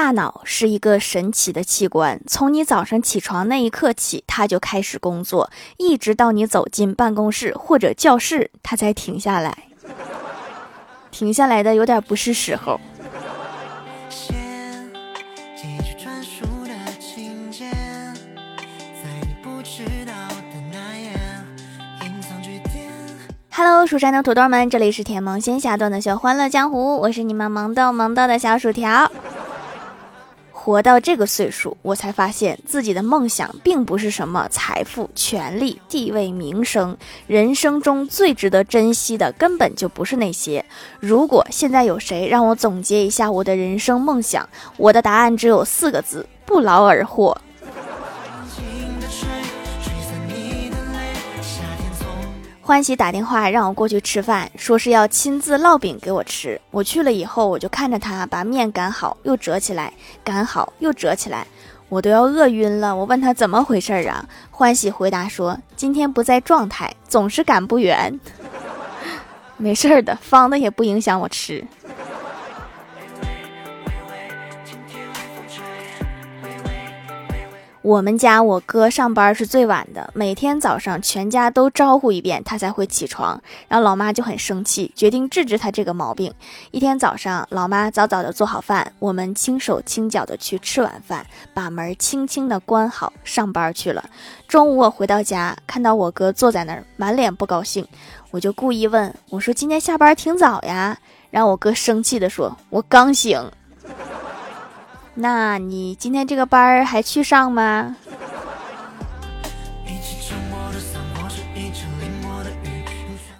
大脑是一个神奇的器官，从你早上起床那一刻起，它就开始工作，一直到你走进办公室或者教室，它才停下来。停下来的有点不是时候。Hello，蜀山的土豆们，这里是甜萌仙侠段的小欢乐江湖，我是你们萌豆萌豆的小薯条。活到这个岁数，我才发现自己的梦想并不是什么财富、权利、地位、名声，人生中最值得珍惜的根本就不是那些。如果现在有谁让我总结一下我的人生梦想，我的答案只有四个字：不劳而获。欢喜打电话让我过去吃饭，说是要亲自烙饼给我吃。我去了以后，我就看着他把面擀好又折起来，擀好又折起来，我都要饿晕了。我问他怎么回事儿啊？欢喜回答说今天不在状态，总是擀不圆。没事儿的，方的也不影响我吃。我们家我哥上班是最晚的，每天早上全家都招呼一遍，他才会起床。然后老妈就很生气，决定治治他这个毛病。一天早上，老妈早早的做好饭，我们轻手轻脚的去吃晚饭，把门轻轻的关好，上班去了。中午我回到家，看到我哥坐在那儿，满脸不高兴，我就故意问我说：“今天下班挺早呀？”然后我哥生气的说：“我刚醒。”那你今天这个班儿还去上吗？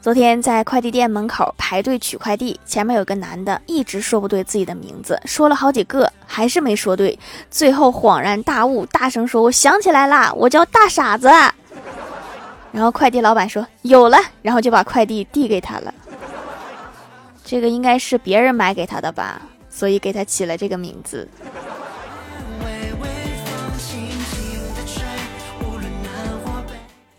昨天在快递店门口排队取快递，前面有个男的一直说不对自己的名字，说了好几个还是没说对，最后恍然大悟，大声说：“我想起来啦，我叫大傻子。”然后快递老板说：“有了。”然后就把快递递给他了。这个应该是别人买给他的吧，所以给他起了这个名字。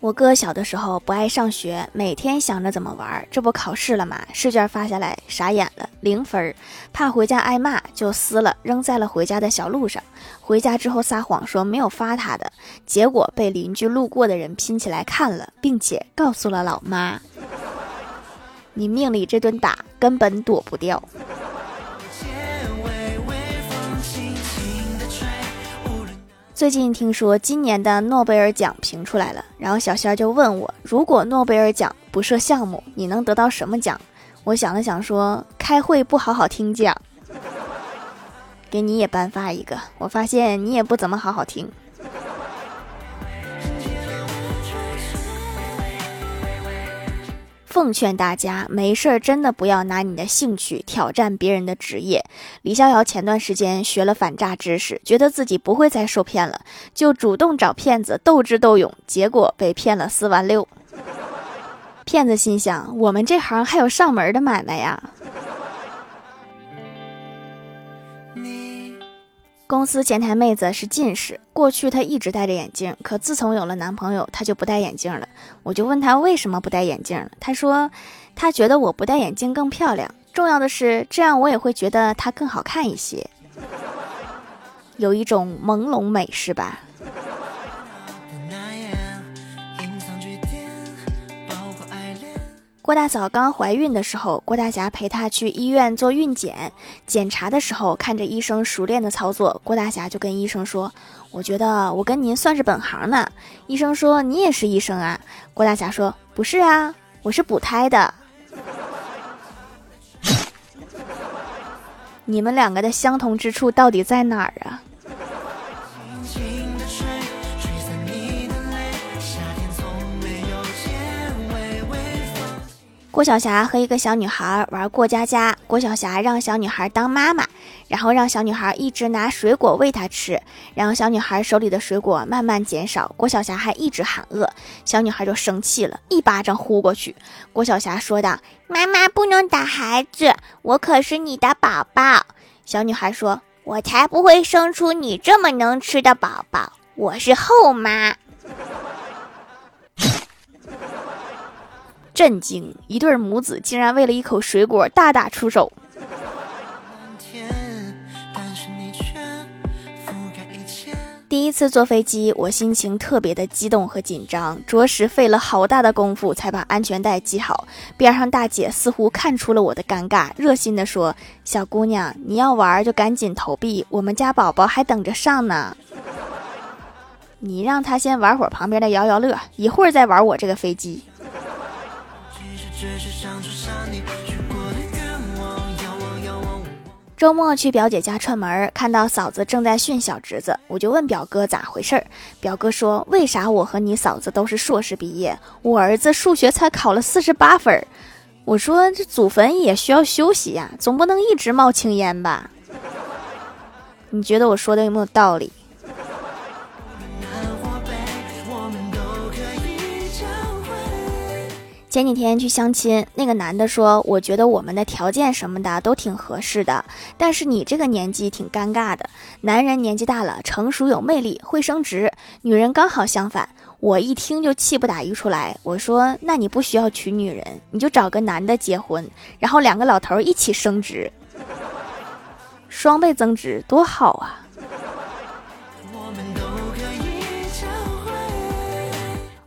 我哥小的时候不爱上学，每天想着怎么玩。这不考试了吗？试卷发下来，傻眼了，零分。怕回家挨骂，就撕了，扔在了回家的小路上。回家之后撒谎说没有发他的，结果被邻居路过的人拼起来看了，并且告诉了老妈。你命里这顿打根本躲不掉。最近听说今年的诺贝尔奖评出来了，然后小仙儿就问我，如果诺贝尔奖不设项目，你能得到什么奖？我想了想说，开会不好好听讲，给你也颁发一个。我发现你也不怎么好好听。奉劝大家，没事儿真的不要拿你的兴趣挑战别人的职业。李逍遥前段时间学了反诈知识，觉得自己不会再受骗了，就主动找骗子斗智斗勇，结果被骗了四万六。骗子心想：我们这行还有上门的买卖呀。公司前台妹子是近视，过去她一直戴着眼镜，可自从有了男朋友，她就不戴眼镜了。我就问她为什么不戴眼镜，她说她觉得我不戴眼镜更漂亮，重要的是这样我也会觉得她更好看一些，有一种朦胧美，是吧？郭大嫂刚怀孕的时候，郭大侠陪她去医院做孕检。检查的时候，看着医生熟练的操作，郭大侠就跟医生说：“我觉得我跟您算是本行呢。”医生说：“你也是医生啊？”郭大侠说：“不是啊，我是补胎的。”你们两个的相同之处到底在哪儿啊？郭晓霞和一个小女孩玩过家家，郭晓霞让小女孩当妈妈，然后让小女孩一直拿水果喂她吃，然后小女孩手里的水果慢慢减少，郭晓霞还一直喊饿，小女孩就生气了，一巴掌呼过去。郭晓霞说道：“妈妈不能打孩子，我可是你的宝宝。”小女孩说：“我才不会生出你这么能吃的宝宝，我是后妈。”震惊！一对母子竟然为了一口水果大打出手。第一次坐飞机，我心情特别的激动和紧张，着实费了好大的功夫才把安全带系好。边上大姐似乎看出了我的尴尬，热心的说：“小姑娘，你要玩就赶紧投币，我们家宝宝还等着上呢。你让他先玩会儿旁边的摇摇乐，一会儿再玩我这个飞机。”周末去表姐家串门，看到嫂子正在训小侄子，我就问表哥咋回事儿。表哥说：“为啥我和你嫂子都是硕士毕业，我儿子数学才考了四十八分？”我说：“这祖坟也需要休息呀，总不能一直冒青烟吧？”你觉得我说的有没有道理？前几天去相亲，那个男的说：“我觉得我们的条件什么的都挺合适的，但是你这个年纪挺尴尬的。男人年纪大了，成熟有魅力，会升职；女人刚好相反。”我一听就气不打一处来，我说：“那你不需要娶女人，你就找个男的结婚，然后两个老头一起升职，双倍增值，多好啊！”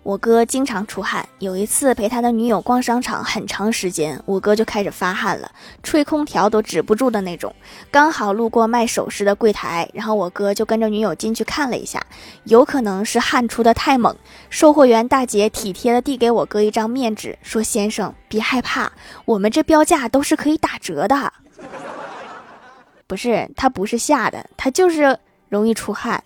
我哥经常出汗，有一次陪他的女友逛商场很长时间，我哥就开始发汗了，吹空调都止不住的那种。刚好路过卖首饰的柜台，然后我哥就跟着女友进去看了一下，有可能是汗出的太猛。售货员大姐体贴的递给我哥一张面纸，说：“先生别害怕，我们这标价都是可以打折的。”不是，他不是吓的，他就是容易出汗。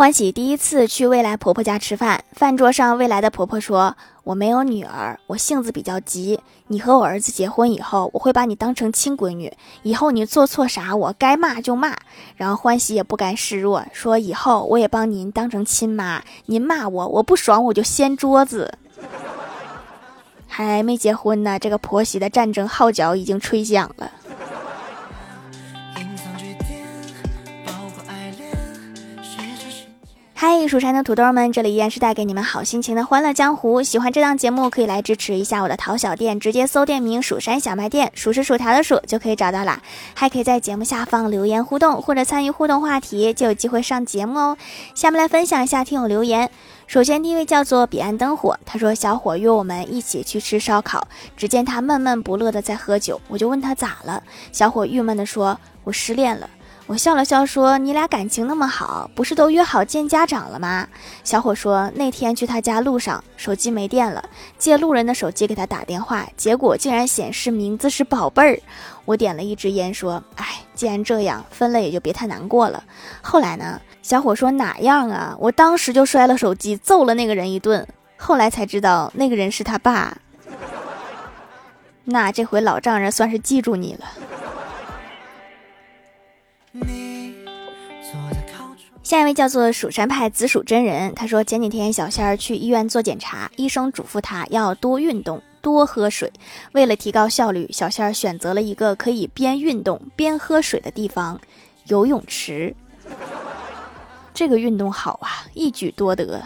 欢喜第一次去未来婆婆家吃饭，饭桌上未来的婆婆说：“我没有女儿，我性子比较急。你和我儿子结婚以后，我会把你当成亲闺女，以后你做错啥，我该骂就骂。”然后欢喜也不甘示弱，说：“以后我也帮您当成亲妈，您骂我，我不爽我就掀桌子。”还没结婚呢，这个婆媳的战争号角已经吹响了。嗨，蜀山的土豆们，这里依然是带给你们好心情的欢乐江湖。喜欢这档节目，可以来支持一下我的淘小店，直接搜店名“蜀山小卖店”，数是薯条的数就可以找到啦。还可以在节目下方留言互动，或者参与互动话题，就有机会上节目哦。下面来分享一下听友留言。首先第一位叫做彼岸灯火，他说小伙约我们一起去吃烧烤，只见他闷闷不乐的在喝酒，我就问他咋了，小伙郁闷的说：“我失恋了。”我笑了笑说：“你俩感情那么好，不是都约好见家长了吗？”小伙说：“那天去他家路上，手机没电了，借路人的手机给他打电话，结果竟然显示名字是宝贝儿。”我点了一支烟说：“哎，既然这样，分了也就别太难过了。”后来呢？小伙说：“哪样啊？”我当时就摔了手机，揍了那个人一顿。后来才知道那个人是他爸。那这回老丈人算是记住你了。下一位叫做蜀山派紫薯真人，他说前几天小仙儿去医院做检查，医生嘱咐他要多运动，多喝水。为了提高效率，小仙儿选择了一个可以边运动边喝水的地方——游泳池。这个运动好啊，一举多得。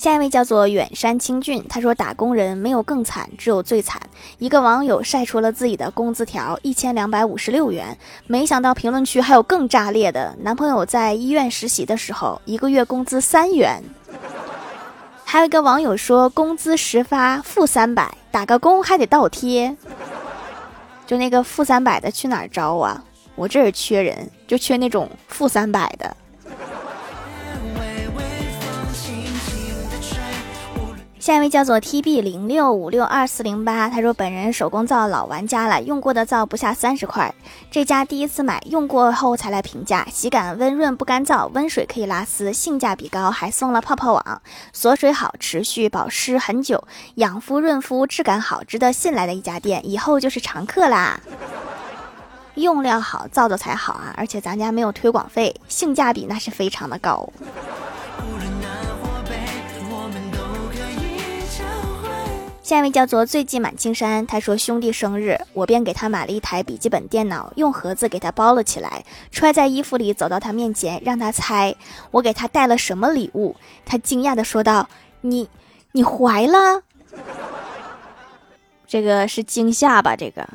下一位叫做远山清俊，他说打工人没有更惨，只有最惨。一个网友晒出了自己的工资条，一千两百五十六元。没想到评论区还有更炸裂的，男朋友在医院实习的时候，一个月工资三元。还有一个网友说工资实发负三百，打个工还得倒贴。就那个负三百的去哪儿招啊？我这儿缺人，就缺那种负三百的。下一位叫做 T B 零六五六二四零八，他说本人手工皂老玩家了，用过的皂不下三十块，这家第一次买，用过后才来评价，洗感温润不干燥，温水可以拉丝，性价比高，还送了泡泡网，锁水好，持续保湿很久，养肤润肤，质感好，值得信赖的一家店，以后就是常客啦。用料好，皂皂才好啊，而且咱家没有推广费，性价比那是非常的高。下一位叫做最近满青山，他说兄弟生日，我便给他买了一台笔记本电脑，用盒子给他包了起来，揣在衣服里，走到他面前，让他猜我给他带了什么礼物。他惊讶的说道：“你，你怀了？这个是惊吓吧？这个。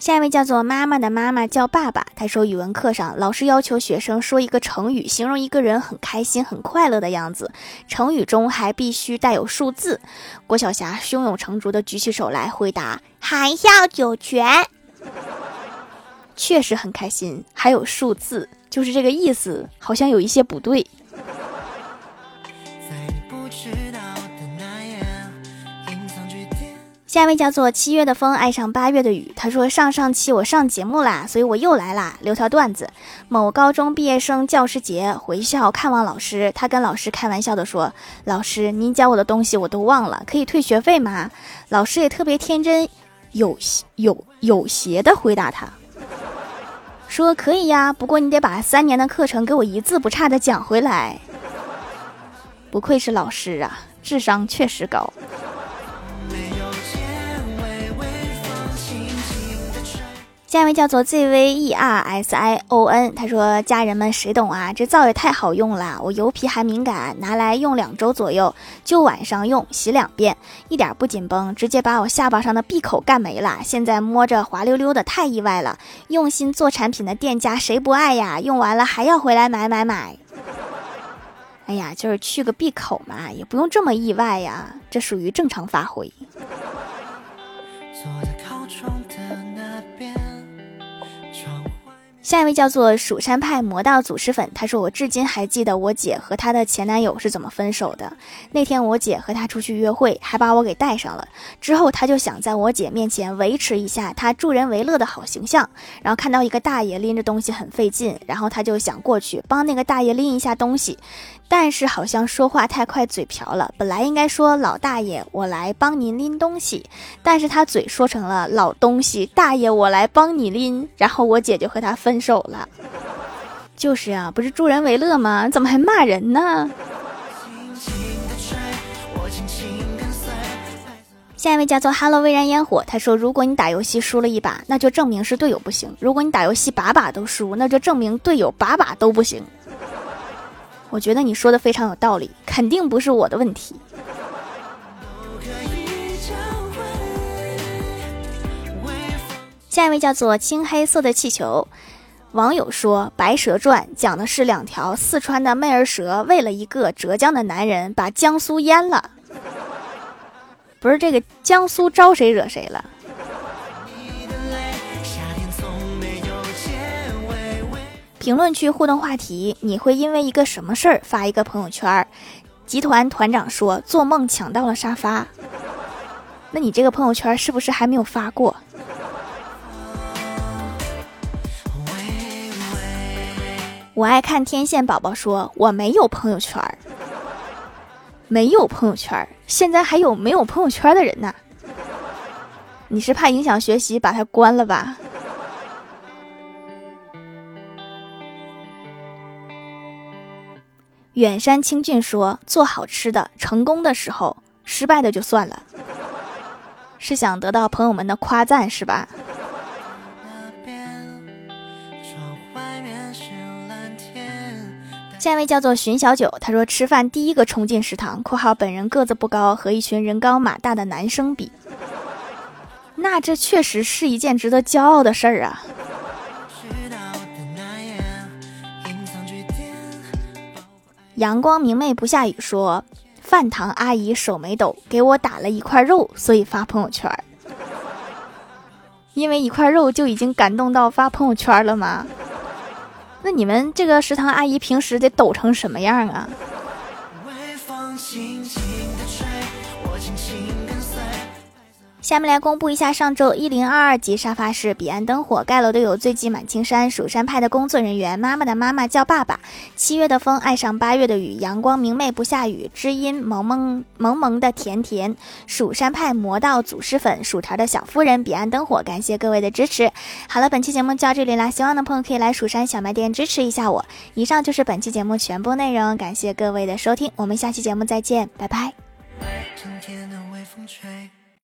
下一位叫做妈妈的妈妈叫爸爸。他说，语文课上老师要求学生说一个成语，形容一个人很开心、很快乐的样子。成语中还必须带有数字。郭晓霞胸有成竹地举起手来回答：“含笑九泉。”确实很开心，还有数字，就是这个意思，好像有一些不对。下一位叫做七月的风爱上八月的雨。他说上上期我上节目啦，所以我又来啦，留条段子。某高中毕业生教师节回校看望老师，他跟老师开玩笑的说：“老师，您教我的东西我都忘了，可以退学费吗？”老师也特别天真，有有有邪的回答他说：“可以呀，不过你得把三年的课程给我一字不差的讲回来。”不愧是老师啊，智商确实高。下一位叫做 Z V E R S I O N，他说：“家人们谁懂啊？这皂也太好用了，我油皮还敏感，拿来用两周左右，就晚上用，洗两遍，一点不紧绷，直接把我下巴上的闭口干没了。现在摸着滑溜溜的，太意外了。用心做产品的店家谁不爱呀？用完了还要回来买买买。哎呀，就是去个闭口嘛，也不用这么意外呀，这属于正常发挥。”下一位叫做蜀山派魔道祖师粉，他说：“我至今还记得我姐和她的前男友是怎么分手的。那天我姐和他出去约会，还把我给带上了。之后他就想在我姐面前维持一下他助人为乐的好形象。然后看到一个大爷拎着东西很费劲，然后他就想过去帮那个大爷拎一下东西。”但是好像说话太快，嘴瓢了。本来应该说老大爷，我来帮您拎东西，但是他嘴说成了老东西，大爷我来帮你拎。然后我姐就和他分手了。就是啊，不是助人为乐吗？怎么还骂人呢？下一位叫做 Hello 微燃烟火，他说：如果你打游戏输了一把，那就证明是队友不行；如果你打游戏把把都输，那就证明队友把把都不行。我觉得你说的非常有道理，肯定不是我的问题。下一位叫做青黑色的气球，网友说《白蛇传》讲的是两条四川的妹儿蛇为了一个浙江的男人把江苏淹了，不是这个江苏招谁惹谁了？评论区互动话题：你会因为一个什么事儿发一个朋友圈？集团团长说做梦抢到了沙发。那你这个朋友圈是不是还没有发过？我爱看天线宝宝说我没有朋友圈，没有朋友圈，现在还有没有朋友圈的人呢？你是怕影响学习把它关了吧？远山清俊说：“做好吃的，成功的时候，失败的就算了。”是想得到朋友们的夸赞是吧？下一位叫做寻小九，他说：“吃饭第一个冲进食堂（括号本人个子不高，和一群人高马大的男生比），那这确实是一件值得骄傲的事儿啊。”阳光明媚不下雨，说饭堂阿姨手没抖，给我打了一块肉，所以发朋友圈。因为一块肉就已经感动到发朋友圈了吗？那你们这个食堂阿姨平时得抖成什么样啊？下面来公布一下上周一零二二级沙发是彼岸灯火盖楼的有醉骑满青山蜀山派的工作人员妈妈的妈妈叫爸爸七月的风爱上八月的雨阳光明媚不下雨知音萌萌萌萌的甜甜蜀山派魔道祖师粉薯条的小夫人彼岸灯火感谢各位的支持。好了，本期节目就到这里啦，希望的朋友可以来蜀山小卖店支持一下我。以上就是本期节目全部内容，感谢各位的收听，我们下期节目再见，拜拜。的微风吹